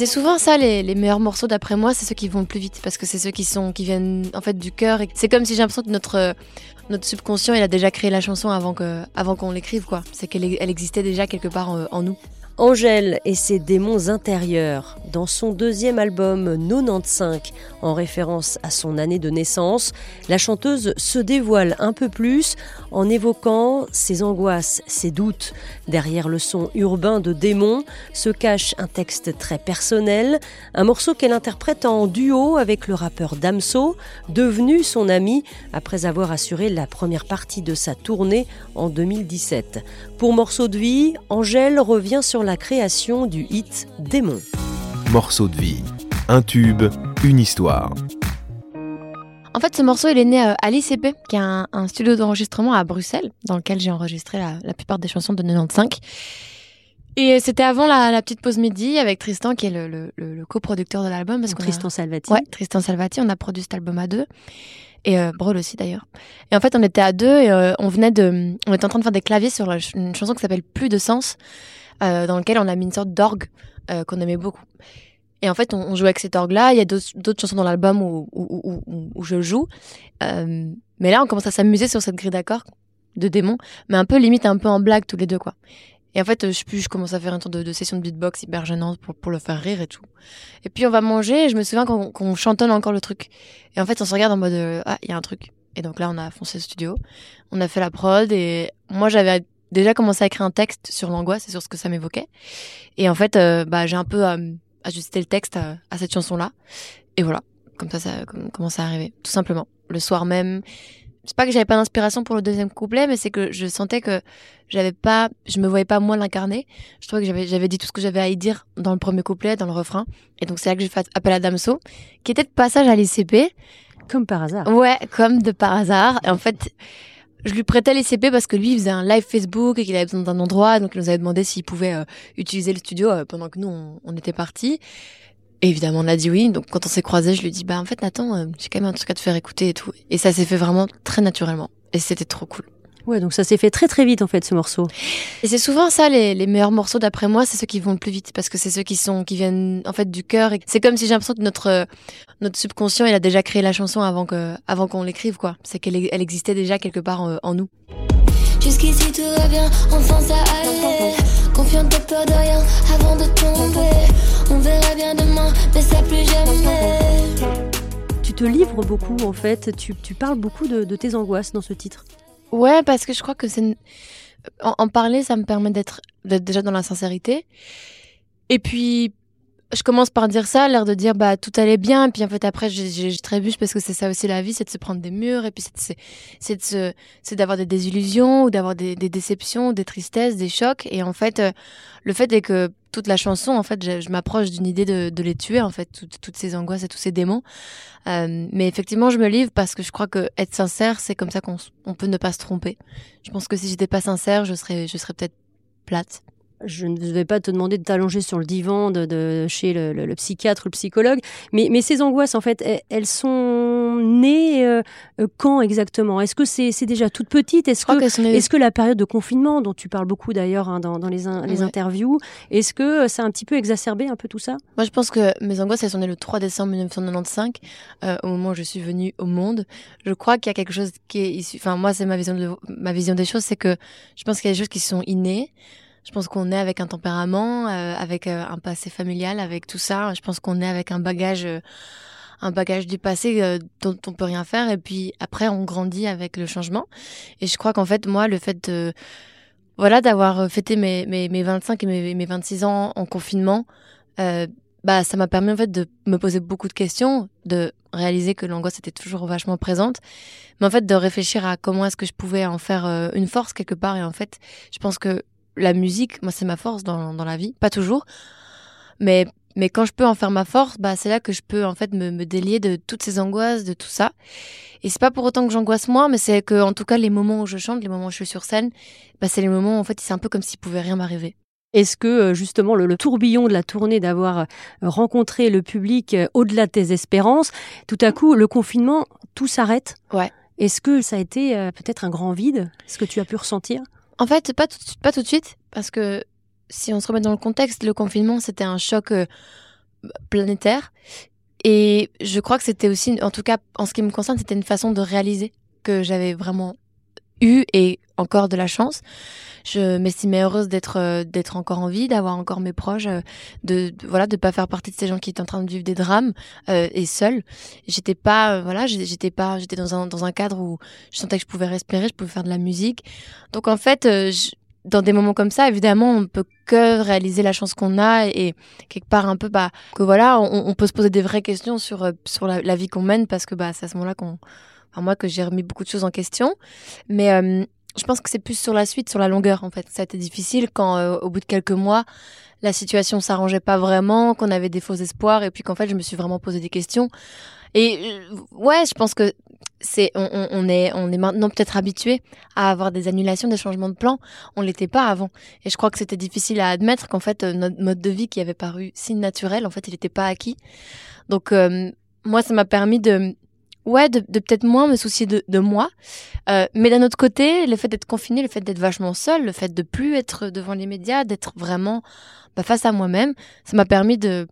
c'est souvent ça les, les meilleurs morceaux d'après moi, c'est ceux qui vont le plus vite parce que c'est ceux qui sont qui viennent en fait du cœur. C'est comme si j'ai l'impression que notre notre subconscient il a déjà créé la chanson avant que avant qu'on l'écrive quoi. C'est qu'elle elle existait déjà quelque part en, en nous. Angèle et ses démons intérieurs, dans son deuxième album 95, en référence à son année de naissance, la chanteuse se dévoile un peu plus en évoquant ses angoisses, ses doutes. Derrière le son urbain de démons se cache un texte très personnel, un morceau qu'elle interprète en duo avec le rappeur Damso, devenu son ami après avoir assuré la première partie de sa tournée en 2017. Pour Morceau de vie, Angèle revient sur la la création du hit Démon. Morceau de vie, un tube, une histoire. En fait, ce morceau, il est né euh, à l'ICP, qui est un, studio d'enregistrement à Bruxelles, dans lequel j'ai enregistré la, plupart des chansons de 95. Et c'était avant la, petite pause midi avec Tristan, qui est le, coproducteur de l'album. Tristan Salvati. Ouais, Tristan Salvati. On a produit cet album à deux. Et euh, Brol aussi d'ailleurs. Et en fait, on était à deux et euh, on venait de, on était en train de faire des claviers sur une chanson qui s'appelle Plus de sens, euh, dans lequel on a mis une sorte d'orgue euh, qu'on aimait beaucoup. Et en fait, on, jouait avec cet orgue-là. Il y a d'autres chansons dans l'album où, où, où, où, je joue. Euh, mais là, on commence à s'amuser sur cette grille d'accords de démons, mais un peu limite, un peu en blague tous les deux, quoi. Et en fait, je, je commence à faire une sorte de, session de beatbox hyper gênante pour, pour le faire rire et tout. Et puis on va manger et je me souviens qu'on chantonne encore le truc. Et en fait, on se regarde en mode ah, il y a un truc. Et donc là, on a foncé le studio, on a fait la prod et moi j'avais déjà commencé à écrire un texte sur l'angoisse et sur ce que ça m'évoquait. Et en fait, euh, bah, j'ai un peu euh, ajusté le texte à, cette chanson-là. Et voilà, comme ça, ça commence à arriver, tout simplement. Le soir même, c'est pas que j'avais pas d'inspiration pour le deuxième couplet, mais c'est que je sentais que j'avais pas, je me voyais pas moi l'incarner. Je trouvais que j'avais, j'avais dit tout ce que j'avais à y dire dans le premier couplet, dans le refrain. Et donc c'est là que j'ai fait appel à Damso, qui était de passage à l'ICP. Comme par hasard. Ouais, comme de par hasard. Et en fait, je lui prêtais les parce que lui, il faisait un live Facebook et qu'il avait besoin d'un endroit. Donc, il nous avait demandé s'il pouvait euh, utiliser le studio euh, pendant que nous, on, était partis. évidemment, on a dit oui. Donc, quand on s'est croisés, je lui dit, bah, en fait, Nathan, euh, j'ai quand même un truc à te faire écouter et tout. Et ça s'est fait vraiment très naturellement. Et c'était trop cool. Ouais, donc ça s'est fait très très vite en fait ce morceau. Et c'est souvent ça les, les meilleurs morceaux d'après moi, c'est ceux qui vont le plus vite parce que c'est ceux qui sont qui viennent en fait du cœur. C'est comme si j'ai l'impression que notre notre subconscient il a déjà créé la chanson avant que avant qu'on l'écrive quoi. C'est qu'elle elle existait déjà quelque part en, en nous. Jusqu'ici tout va bien, enfin ça allait. Confiante de peur de rien avant de tomber. On verra bien demain, mais ça plus jamais. Tu te livres beaucoup en fait, tu, tu parles beaucoup de, de tes angoisses dans ce titre. Ouais, parce que je crois que c'est. En, parler, ça me permet d'être déjà dans la sincérité. Et puis, je commence par dire ça, l'air de dire bah tout allait bien, puis en fait après j'ai trébuche parce que c'est ça aussi la vie, c'est de se prendre des murs, et puis c'est de c'est d'avoir des désillusions ou d'avoir des, des, déceptions, des tristesses, des chocs, et en fait euh, le fait est que toute la chanson, en fait, je, m'approche d'une idée de, de, les tuer, en fait, toutes ces angoisses et tous ces démons. Euh, mais effectivement, je me livre parce que je crois que être sincère, c'est comme ça qu'on on peut ne pas se tromper. Je pense que si j'étais pas sincère, je serais, je serais peut-être plate je ne vais pas te demander de t'allonger sur le divan de, chez le, psychiatre ou le psychologue, mais, mais ces angoisses, en fait, elles, sont nées euh, euh, quand exactement? Est-ce que c'est déjà toute petite? Est-ce que, est que la période de confinement, dont tu parles beaucoup d'ailleurs hein, dans, les, les interviews, est-ce que ça a un petit peu exacerbé un peu tout ça? Moi, je pense que mes angoisses, elles sont nées le 3 décembre 1995, euh, au moment où je suis venue au monde. Je crois qu'il y a quelque chose qui est issu... Enfin, moi, c'est ma vision, de, ma vision des choses, c'est que je pense qu'il y a des choses qui sont innées. Je pense qu'on est avec un tempérament, euh, avec euh, un passé familial, avec tout ça. Je pense qu'on est avec un bagage, euh, un bagage du passé dont on peut rien faire. Et puis après, on grandit avec le changement. Et je crois qu'en fait, moi, le fait de, voilà, d'avoir fêté mes, mes, mes 25 et mes, mes 26 ans en confinement, bah, ça m'a permis en fait de me poser beaucoup de questions, de réaliser que l'angoisse était toujours vachement présente, mais en fait de réfléchir à comment est-ce que je pouvais en faire une force quelque part. Et en fait, je pense que la musique, moi, c'est ma force dans, dans, la vie. Pas toujours. Mais, mais quand je peux en faire ma force, bah, c'est là que je peux, en fait, me, me délier de toutes ces angoisses, de tout ça. Et c'est pas pour autant que j'angoisse moins, mais c'est que, en tout cas, les moments où je chante, les moments où je suis sur scène, bah, c'est les moments où, en fait, c'est un peu comme s'il pouvait rien m'arriver. Est-ce que euh, justement le, tourbillon de la tournée, d'avoir euh, rencontré le public euh, au-delà de tes espérances, tout à coup le confinement, tout s'arrête? Ouais. Est-ce que ça a été peut-être un grand vide? Est-ce que tu as pu ressentir? En fait, pas tout, de suite, parce que si on se remet dans le contexte, le confinement, c'était un choc euh, planétaire. Et je crois que c'était aussi, en tout cas en ce qui me concerne, c'était une façon de réaliser que j'avais vraiment eu et encore de la chance. Je m'estimais heureuse d'être euh, d'être encore en vie, d'avoir encore mes proches, euh, de, de, voilà, de pas faire partie de ces gens qui étaient en train de vivre des drames euh, et seule. J'étais pas euh, voilà, j'étais pas j'étais dans un dans un cadre où je sentais que je pouvais respirer, je pouvais faire de la musique. Donc en fait, je, dans des moments comme ça, évidemment, on peut que réaliser la chance qu'on a et quelque part un peu bah que voilà, on, peut se poser des vraies questions sur sur la, la vie qu'on mène parce que bah c'est à ce moment-là qu'on enfin, moi que j'ai remis beaucoup de choses en question. Mais euh, je pense que c'est plus sur la suite, sur la longueur en fait. Ça a été difficile quand euh, au bout de quelques mois, la situation s'arrangeait pas vraiment, qu'on avait des faux espoirs et puis qu'en fait je me suis vraiment posé des questions. Et euh, ouais, je pense que c'est on, est on est maintenant peut-être habitué à avoir des annulations, des changements de plan. On l'était pas avant. Et je crois que c'était difficile à admettre qu'en fait notre mode de vie qui avait paru si naturel, en fait, il n'était pas acquis. Donc euh, moi, ça m'a permis de ouais, de, peut-être moins me soucier de, moi. Euh, mais d'un autre côté, le fait d'être confiné, le fait d'être vachement seul, le fait de plus être devant les médias, d'être vraiment bah, face à moi-même, ça m'a permis de,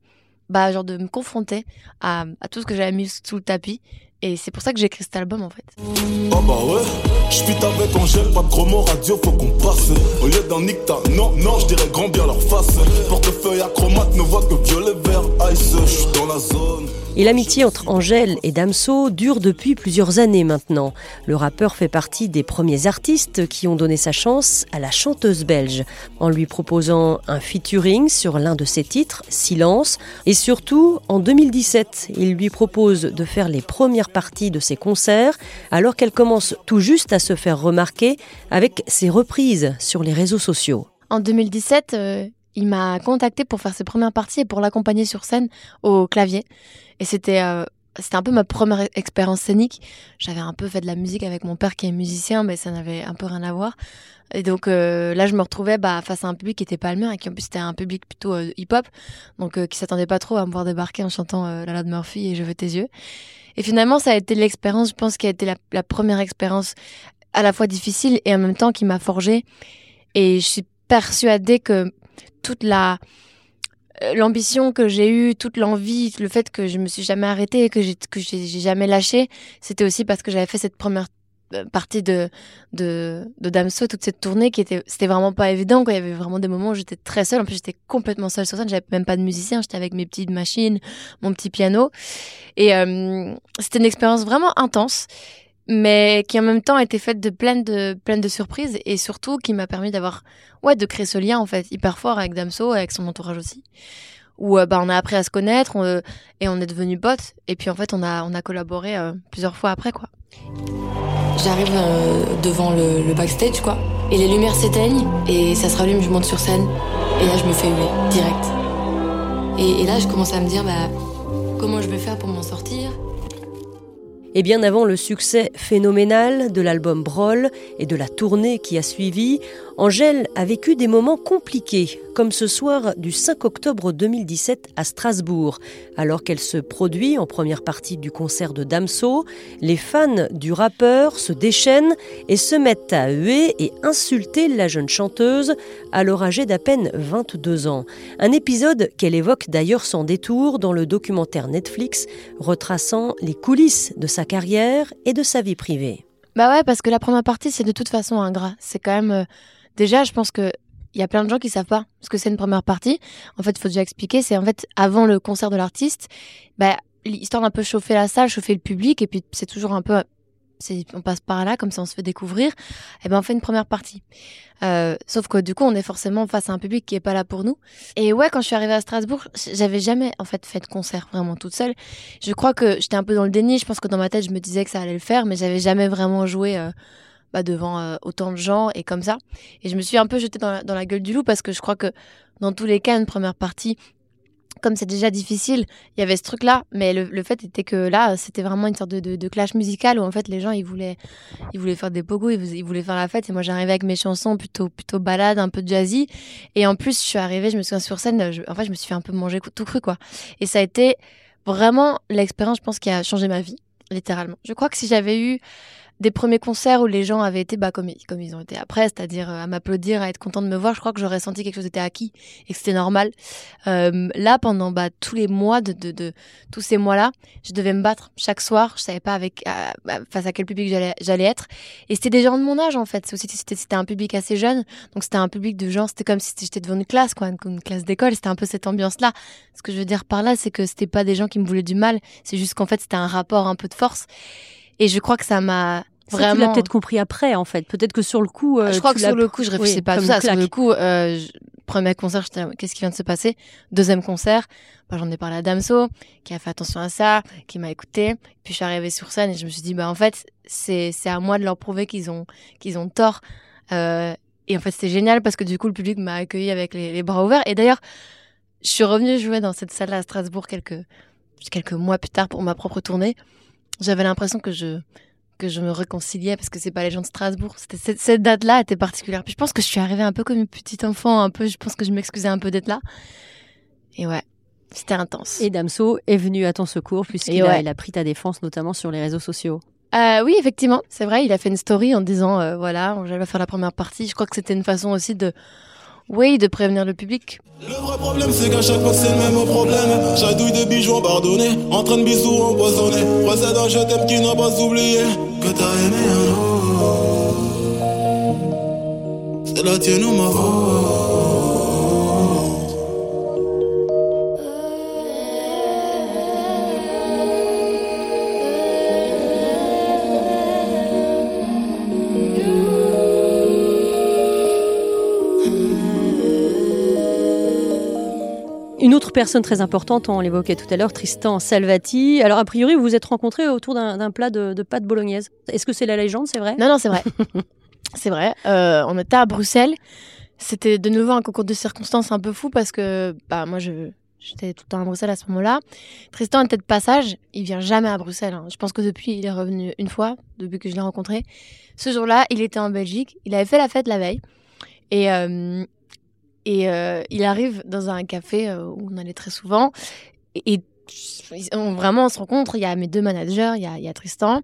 bah, me confronter à, tout ce que j'avais mis sous le tapis. Et c'est pour ça que j'ai écrit cet album en fait. Oh bah ouais, je suis avec Angèle, pas de chromo radio, faut qu'on passe. Au lieu d'un nicta, non, non, je dirais grand bien leur face. Portefeuille acromate ne voit que violet, vert, ice, je suis dans la zone. Et l'amitié entre Angèle et Damso dure depuis plusieurs années maintenant. Le rappeur fait partie des premiers artistes qui ont donné sa chance à la chanteuse belge, en lui proposant un featuring sur l'un de ses titres, Silence, et surtout en 2017, il lui propose de faire les premières parties de ses concerts, alors qu'elle commence tout juste à se faire remarquer avec ses reprises sur les réseaux sociaux. En 2017, euh, il m'a contacté pour faire ses premières parties et pour l'accompagner sur scène au clavier. Et c'était euh, c'était un peu ma première expérience scénique. J'avais un peu fait de la musique avec mon père qui est musicien, mais ça n'avait un peu rien à voir. Et donc euh, là, je me retrouvais bah, face à un public qui était pas le mien et qui en plus c'était un public plutôt euh, hip-hop, donc euh, qui s'attendait pas trop à me voir débarquer en chantant La de Murphy et Je veux tes yeux. Et finalement, ça a été l'expérience, je pense, qui a été la, la première expérience à la fois difficile et en même temps qui m'a forgé. Et je suis persuadée que toute la euh, l'ambition que j'ai eue, toute l'envie, le fait que je me suis jamais arrêtée, que j'ai que j'ai jamais lâché, c'était aussi parce que j'avais fait cette première euh, partie de de, de Damso, toute cette tournée qui était c'était vraiment pas évident. Quoi. Il y avait vraiment des moments où j'étais très seule. En plus, j'étais complètement seule sur scène. J'avais même pas de musicien. J'étais avec mes petites machines, mon petit piano, et euh, c'était une expérience vraiment intense mais qui en même temps était faite de plein de plein de surprises et surtout qui m'a permis d'avoir ouais de créer ce lien en fait hyper fort avec Damso avec son entourage aussi. Où euh, bah on a appris à se connaître on, euh, et on est devenus potes et puis en fait on a on a collaboré euh, plusieurs fois après quoi. J'arrive devant le, le backstage quoi et les lumières s'éteignent et ça se rallume je monte sur scène et là je me fais huer direct. Et, et là je commence à me dire bah comment je vais faire pour m'en sortir? Et bien avant le succès phénoménal de l'album Broll et de la tournée qui a suivi, Angèle a vécu des moments compliqués, comme ce soir du 5 octobre 2017 à Strasbourg. Alors qu'elle se produit en première partie du concert de Damso, les fans du rappeur se déchaînent et se mettent à huer et insulter la jeune chanteuse, alors âgée d'à peine 22 ans. Un épisode qu'elle évoque d'ailleurs sans détour dans le documentaire Netflix retraçant les coulisses de sa carrière et de sa vie privée. Bah ouais, parce que la première partie, c'est de toute façon ingrat. C'est quand même. euh, déjà, je pense que. Il y a plein de gens qui savent pas ce que c'est une première partie. En fait, il faut déjà expliquer. C'est en fait avant le concert de l'artiste, bah, histoire d'un peu chauffer la salle, chauffer le public, et puis c'est toujours un peu, on passe par là, comme ça on se fait découvrir. Et ben on fait une première partie. Euh, sauf que du coup, on est forcément face à un public qui est pas là pour nous. Et ouais, quand je suis arrivée à Strasbourg, j'avais jamais en fait fait de concert vraiment toute seule. Je crois que j'étais un peu dans le déni. Je pense que dans ma tête, je me disais que ça allait le faire, mais j'avais jamais vraiment joué. Euh, bah, devant euh, autant de gens et comme ça. Et je me suis un peu jetée dans la gueule du loup parce que je crois que dans tous les cas, une première partie, comme c'est déjà difficile, il y avait ce truc-là. Mais le, le fait était que là, c'était vraiment une sorte de, de, clash musical où en fait les gens ils voulaient, ils voulaient faire des pogos, ils, voulaient faire la fête. Et moi j'arrivais avec mes chansons plutôt plutôt balades, un peu jazzy. Et en plus, je suis arrivée, je me souviens sur scène, je, en fait, je me suis fait un peu manger tout cru quoi. Et ça a été vraiment l'expérience, je pense, qui a changé ma vie, littéralement. Je crois que si j'avais eu des premiers concerts où les gens avaient été bah, comme, comme ils ont été après, c'est-à-dire euh, à m'applaudir, à être content de me voir, je crois que j'aurais senti quelque chose était acquis et que c'était normal. Euh, là, pendant bah, tous les mois de, de, de tous ces mois-là, je devais me battre chaque soir. Je savais pas avec face à quel public j'allais être. Et c'était des gens de mon âge en fait. C'était un public assez jeune, donc c'était un public de gens. C'était comme si j'étais devant une classe, quoi, une, une classe d'école. C'était un peu cette ambiance-là. Ce que je veux dire par là, c'est que c'était pas des gens qui me voulaient du mal. C'est juste qu'en fait, c'était un rapport un peu de force. Et je crois que ça m'a vraiment. tu l'as peut-être compris après, en fait. Peut-être que sur le coup. Euh, je crois que sur le coup, je réfléchissais pas à tout ça. Sur le coup, euh, premier concert, j'étais qu'est-ce qui vient de se passer? Deuxième concert, bah, j'en ai parlé à Damso, qui a fait attention à ça, qui m'a écouté. Puis je suis arrivée sur scène et je me suis dit, bah en fait, c'est c'est à moi de leur prouver qu'ils ont qu'ils ont tort. Euh, et en fait, c'était génial parce que du coup, le public m'a accueilli avec les, les bras ouverts. Et d'ailleurs, je suis revenue jouer dans cette salle à Strasbourg quelques quelques mois plus tard pour ma propre tournée j'avais l'impression que je que je me réconciliais parce que c'est pas les gens de Strasbourg. Cette, cette date-là était particulière. Puis je pense que je suis arrivée un peu comme une petite enfant, un peu. Je pense que je m'excusais un peu d'être là. Et ouais, c'était intense. Et Damso est venu à ton secours puisqu'il a, il a pris ta défense, notamment sur les réseaux sociaux. Euh, oui, effectivement, c'est vrai. Il a fait une story en disant, euh, voilà, j'allais faire la première partie. Je crois que c'était une façon aussi de oui, de prévenir le public. Le vrai problème, c'est qu'à chaque fois c'est le même problème. J'adouille de bijoux abandonnés, en train de bisous empoisonnés. Procède un je t'aime qui n'a pas oublié que t'as aimé un autre. C'est la tienne ou ma Une autre personne très importante, on l'évoquait tout à l'heure, Tristan Salvati. Alors, a priori, vous vous êtes rencontrés autour d'un plat de, de pâtes bolognaises. Est-ce que c'est la légende, c'est vrai? Non, non, c'est vrai. c'est vrai. Euh, on était à Bruxelles. C'était de nouveau un concours de circonstances un peu fou parce que bah, moi, je, J'étais tout le temps à Bruxelles à ce moment-là. Tristan était de passage. Il vient jamais à Bruxelles. Hein. Je pense que depuis, il est revenu une fois, depuis que je l'ai rencontré. Ce jour-là, il était en Belgique. Il avait fait la fête la veille. Et, euh, et euh, il arrive dans un café euh, où on allait très souvent. Et, vraiment, on se rencontre. Il y a mes deux managers, il y a, Tristan.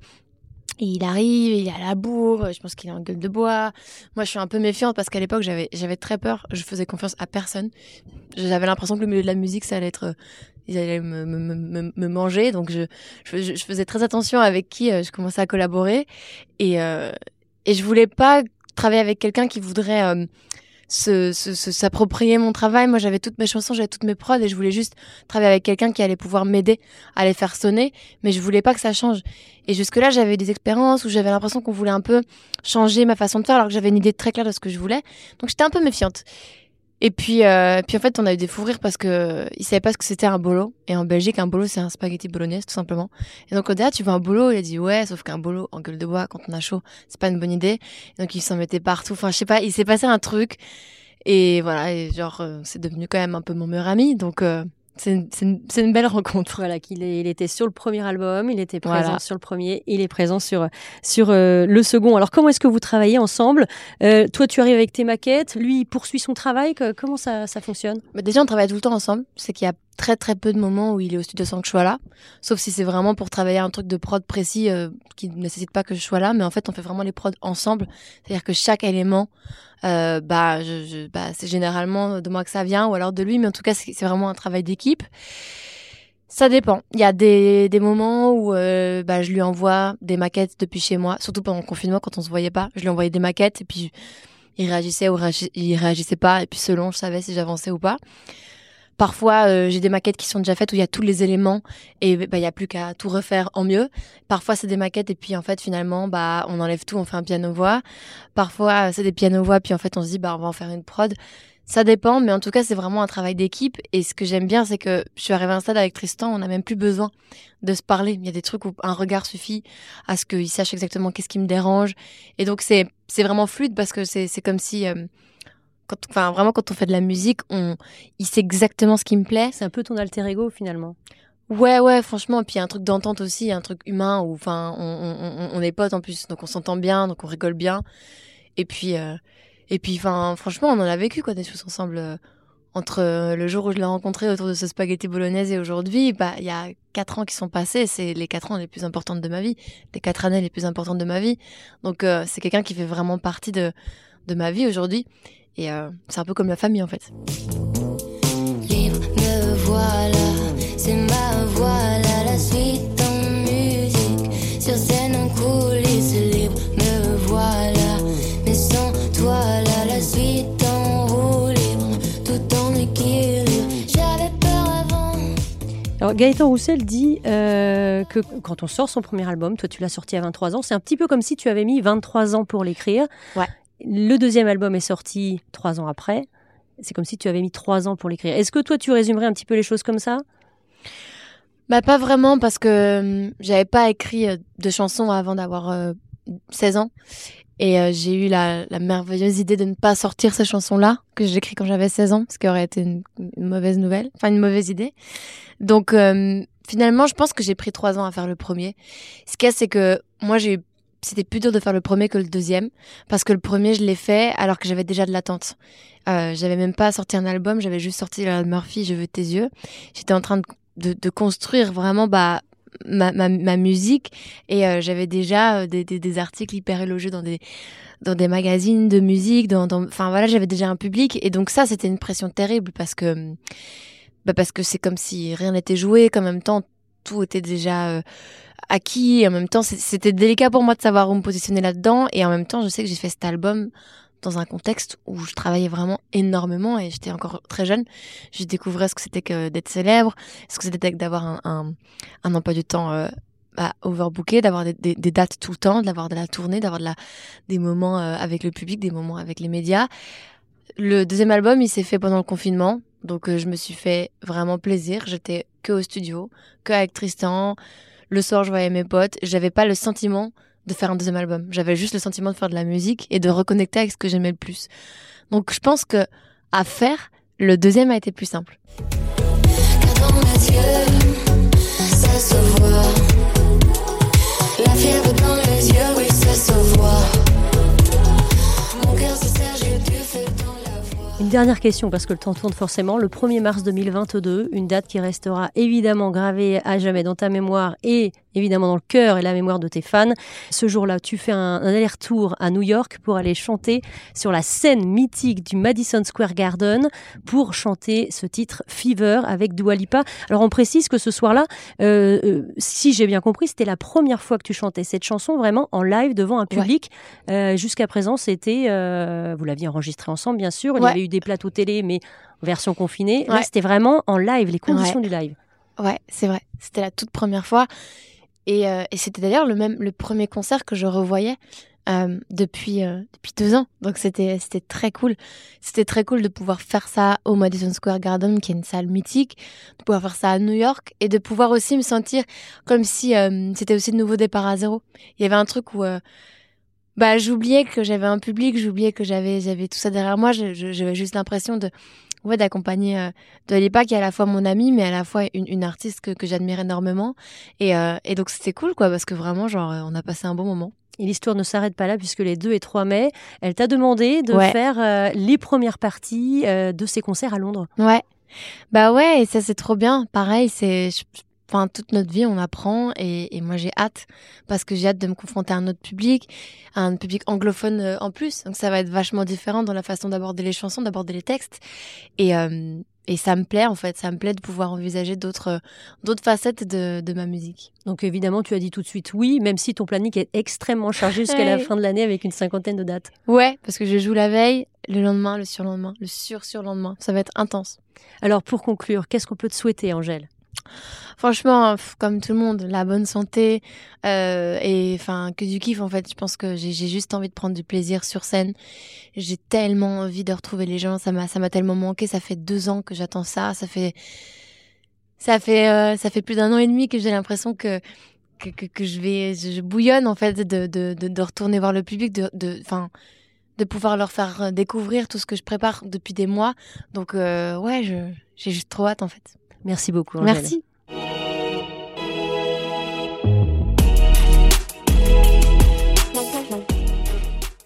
Et il arrive, il est à la bourre, je pense qu'il est en gueule de bois. Moi, je suis un peu méfiante parce qu'à l'époque, j'avais, très peur. Je faisais confiance à personne. J'avais l'impression que le milieu de la musique, ça allait être, ils allaient me, manger. Donc, je, faisais très attention avec qui euh, je commençais à collaborer. Et, euh, et je voulais pas travailler avec quelqu'un qui voudrait euh, se, s'approprier mon travail. Moi, j'avais toutes mes chansons, j'avais toutes mes prods et je voulais juste travailler avec quelqu'un qui allait pouvoir m'aider à les faire sonner, mais je voulais pas que ça change. Et jusque-là, j'avais des expériences où j'avais l'impression qu'on voulait un peu changer ma façon de faire alors que j'avais une idée très claire de ce que je voulais. Donc, j'étais un peu méfiante. Et puis, euh, puis en fait, on a eu des fous rires parce que euh, il savait pas ce que c'était un bolo. Et en Belgique, un bolo, c'est un spaghetti bolognaise, tout simplement. Et donc, on dit, ah, tu veux un bolo? Il a dit, ouais, sauf qu'un bolo en gueule de bois, quand on a chaud, c'est pas une bonne idée. Et donc, il s'en mettait partout. Enfin, je sais pas, il s'est passé un truc. Et voilà, et genre, euh, c'est devenu quand même un peu mon meilleur ami. Donc, euh, c'est une, une, une, belle rencontre. Voilà, qu'il il était sur le premier album, il était présent voilà. sur le premier, il est présent sur sur euh, le second. Alors comment est-ce que vous travaillez ensemble? Euh, Toi, tu arrives avec tes maquettes, lui il poursuit son travail. Comment ça, ça fonctionne? Bah Déjà, on travaille tout le temps ensemble. C'est qu'il y a très très peu de moments où il est au studio sans que je sois là, sauf si c'est vraiment pour travailler un truc de prod précis euh, qui ne nécessite pas que je sois là. Mais en fait, on fait vraiment les prods ensemble, c'est-à-dire que chaque élément euh, bah, je, je, bah, c'est généralement de moi que ça vient ou alors de lui, mais en tout cas, c'est vraiment un travail d'équipe. Ça dépend. Il y a des, des moments où euh, bah, je lui envoie des maquettes depuis chez moi, surtout pendant le confinement quand on se voyait pas. Je lui envoyais des maquettes et puis il réagissait ou il réagissait pas et puis selon je savais si j'avançais ou pas. Parfois, euh, j'ai des maquettes qui sont déjà faites où il y a tous les éléments et bah il y a plus qu'à tout refaire en mieux. Parfois, c'est des maquettes et puis en fait finalement bah on enlève tout, on fait un piano voix. Parfois, c'est des piano voix puis en fait on se dit bah on va en faire une prod. Ça dépend, mais en tout cas, c'est vraiment un travail d'équipe. Et ce que j'aime bien, c'est que je suis arrivée à un stade avec Tristan, on n'a même plus besoin de se parler. Il y a des trucs où un regard suffit à ce qu'il sache exactement qu'est-ce qui me dérange. Et donc, c'est, vraiment fluide parce que c'est, c'est comme si, euh, quand, enfin, vraiment, quand on fait de la musique, on, il sait exactement ce qui me plaît. C'est un peu ton alter ego, finalement. Ouais, ouais, franchement. Et puis, il y a un truc d'entente aussi, un truc humain où, enfin, on, on, on, est potes en plus. Donc, on s'entend bien, donc on rigole bien. Et puis, euh, et puis, enfin, franchement, on en a vécu, quoi, des choses ensemble. entre euh, le jour où je l'ai rencontré autour de ce spaghetti bolognaise et aujourd'hui, bah, il y a quatre ans qui sont passés. C'est les quatre ans les plus importantes de ma vie, les quatre années les plus importantes de ma vie. Donc, euh, c'est quelqu'un qui fait vraiment partie de, de ma vie aujourd'hui. Et euh, c'est un peu comme la famille, en fait. Libre, me voilà, c'est ma voilà, la suite en musique. Sur scène en coulisses, libre, me voilà, mais sans toi là, la suite en roue libre, tout en équilibre. J'avais peur avant. Alors Gaëtan Roussel dit euh, que quand on sort son premier album, toi tu l'as sorti à 23 ans, c'est un petit peu comme si tu avais mis 23 ans pour l'écrire. Ouais. Le deuxième album est sorti trois ans après. C'est comme si tu avais mis trois ans pour l'écrire. Est-ce que toi tu résumerais un petit peu les choses comme ça? Bah pas vraiment parce que hum, j'avais pas écrit euh, de chansons avant d'avoir euh, 16 ans et euh, j'ai eu la, merveilleuse idée de ne pas sortir ces chansons-là que j'ai écrit quand j'avais 16 ans ce qui aurait été une, une mauvaise nouvelle, enfin une mauvaise idée. Donc euh, finalement je pense que j'ai pris trois ans à faire le premier. Ce qu'il y a c'est que moi j'ai eu c'était plus dur de faire le premier que le deuxième parce que le premier je l'ai fait alors que j'avais déjà de l'attente. Euh, j'avais même pas sorti un album, j'avais juste sorti la Murphy, Je veux tes yeux. J'étais en train de, construire vraiment bah ma, musique et euh, j'avais déjà euh, des, articles hyper élogieux dans des dans des magazines de musique, enfin voilà, j'avais déjà un public et donc ça c'était une pression terrible parce que bah parce que c'est comme si rien n'était joué, qu'en même temps tout était déjà euh, acquis et en même temps c'était délicat pour moi de savoir où me positionner là-dedans et en même temps je sais que j'ai fait cet album dans un contexte où je travaillais vraiment énormément et j'étais encore très jeune. Je découvrais ce que c'était que d'être célèbre, ce que c'était que d'avoir un, un, un emploi du temps euh, bah, overbooké, d'avoir des dates tout le temps, d'avoir de la tournée, d'avoir de la, des moments euh, avec le public, des moments avec les médias. Le deuxième album, il s'est fait pendant le confinement, donc euh, je me suis fait vraiment plaisir. J'étais que au studio, que avec Tristan. Le soir, je voyais mes potes. J'avais pas le sentiment de faire un deuxième album. J'avais juste le sentiment de faire de la musique et de reconnecter avec ce que j'aimais le plus. Donc je pense que à faire, le deuxième a été plus simple. La fièvre dans les yeux, ça se voit. Une dernière question, parce que le temps tourne forcément. Le 1er mars 2022, une date qui restera évidemment gravée à jamais dans ta mémoire et évidemment dans le cœur et la mémoire de tes fans. Ce jour-là, tu fais un, un aller-retour à New York pour aller chanter sur la scène mythique du Madison Square Garden pour chanter ce titre Fever avec Dua Lipa. Alors on précise que ce soir-là, euh, euh, si j'ai bien compris, c'était la première fois que tu chantais cette chanson vraiment en live devant un public. Euh, Jusqu'à présent, c'était, vous l'aviez enregistré ensemble bien sûr, il y avait eu des plateaux télé, mais en version confinée. Là, c'était vraiment en live, les conditions du live. Ouais, c'est vrai. C'était la toute première fois. Et, euh, et c'était d'ailleurs le même le premier concert que je revoyais euh, depuis euh, depuis deux ans. Donc c'était c'était très cool. C'était très cool de pouvoir faire ça au Madison Square Garden, qui est une salle mythique, de pouvoir faire ça à New York et de pouvoir aussi me sentir comme si euh, c'était aussi de nouveau départ à zéro. Il y avait un truc où euh, bah j'oubliais que j'avais un public, j'oubliais que j'avais j'avais tout ça derrière moi. J'avais juste l'impression de ouais d'accompagner euh, de Lipa qui est à la fois mon amie mais à la fois une, une artiste que, que j'admire énormément et, euh, et donc c'était cool quoi parce que vraiment genre euh, on a passé un bon moment Et l'histoire ne s'arrête pas là, puisque les 2 et 3 mai, elle t'a demandé de Ouais. faire euh, les premières parties de ces concerts à Londres. ouais bah ouais et ça c'est trop bien pareil c'est je- enfin toute notre vie on apprend et, et moi j'ai hâte parce que j'ai hâte de me confronter à un autre public à un public anglophone euh, en plus donc ça va être vachement différent dans la façon d'aborder les chansons d'aborder les textes et euh, et ça me plaît en fait ça me plaît de pouvoir envisager d'autres d'autres facettes de, de ma musique Donc évidemment, tu as dit tout de suite oui, même si ton planning est extrêmement chargé jusqu'à la fin de l'année avec une cinquantaine de dates. Ouais, parce que je joue la veille, le lendemain, le surlendemain, le sur-surlendemain. Ça va être intense. Alors pour conclure, qu'est-ce qu'on peut te souhaiter, Angèle? Franchement, comme tout le monde, la bonne santé euh, et enfin que du kiff en fait. Je pense que j'ai juste envie de prendre du plaisir sur scène. J'ai tellement envie de retrouver les gens. Ça m'a ça m'a tellement manqué. Ça fait deux ans que j'attends ça. Ça fait ça fait euh, ça fait plus d'un an et demi que j'ai l'impression que que, que, je vais je, bouillonne en fait de de, de, retourner voir le public de enfin de pouvoir leur faire découvrir tout ce que je prépare depuis des mois. Donc euh, ouais, j'ai juste trop hâte en fait. Merci beaucoup, Angèle. Merci.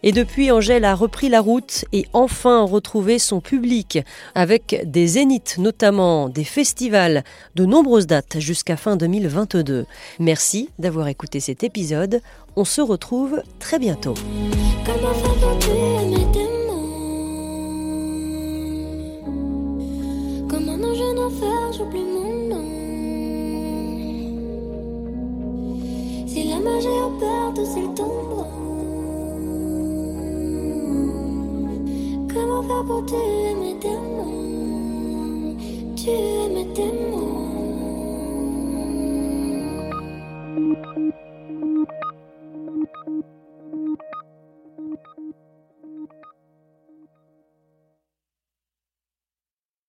Et depuis, Angèle a repris la route et enfin retrouvé son public, avec des zéniths notamment, des festivals, de nombreuses dates jusqu'à fin 2022. Merci d'avoir écouté cet épisode. On se retrouve très bientôt. Enfer j'oublie mon nom Si la magie de ses tombeaux Comment faire pour tuer mes démons Tuer mes démons